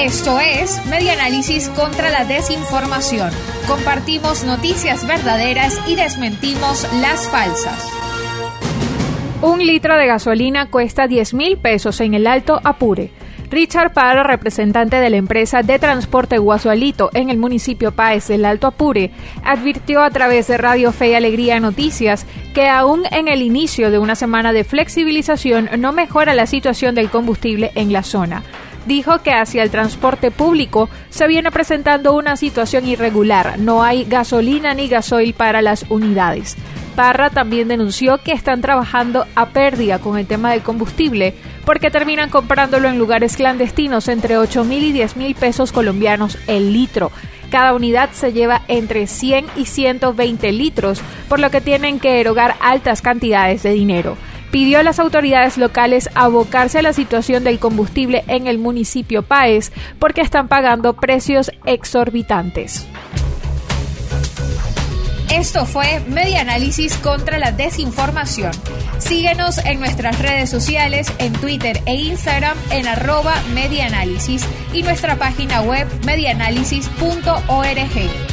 Esto es Media Análisis contra la Desinformación. Compartimos noticias verdaderas y desmentimos las falsas. Un litro de gasolina cuesta 10 mil pesos en el Alto Apure. Richard Parra, representante de la empresa de transporte Guasualito en el municipio Páez del Alto Apure, advirtió a través de Radio Fe y Alegría Noticias que aún en el inicio de una semana de flexibilización no mejora la situación del combustible en la zona dijo que hacia el transporte público se viene presentando una situación irregular. No hay gasolina ni gasoil para las unidades. Parra también denunció que están trabajando a pérdida con el tema del combustible porque terminan comprándolo en lugares clandestinos entre 8 mil y 10 mil pesos colombianos el litro. Cada unidad se lleva entre 100 y 120 litros, por lo que tienen que erogar altas cantidades de dinero pidió a las autoridades locales abocarse a la situación del combustible en el municipio Páez porque están pagando precios exorbitantes. Esto fue Media Análisis contra la Desinformación. Síguenos en nuestras redes sociales, en Twitter e Instagram en arroba medianálisis y nuestra página web medianálisis.org.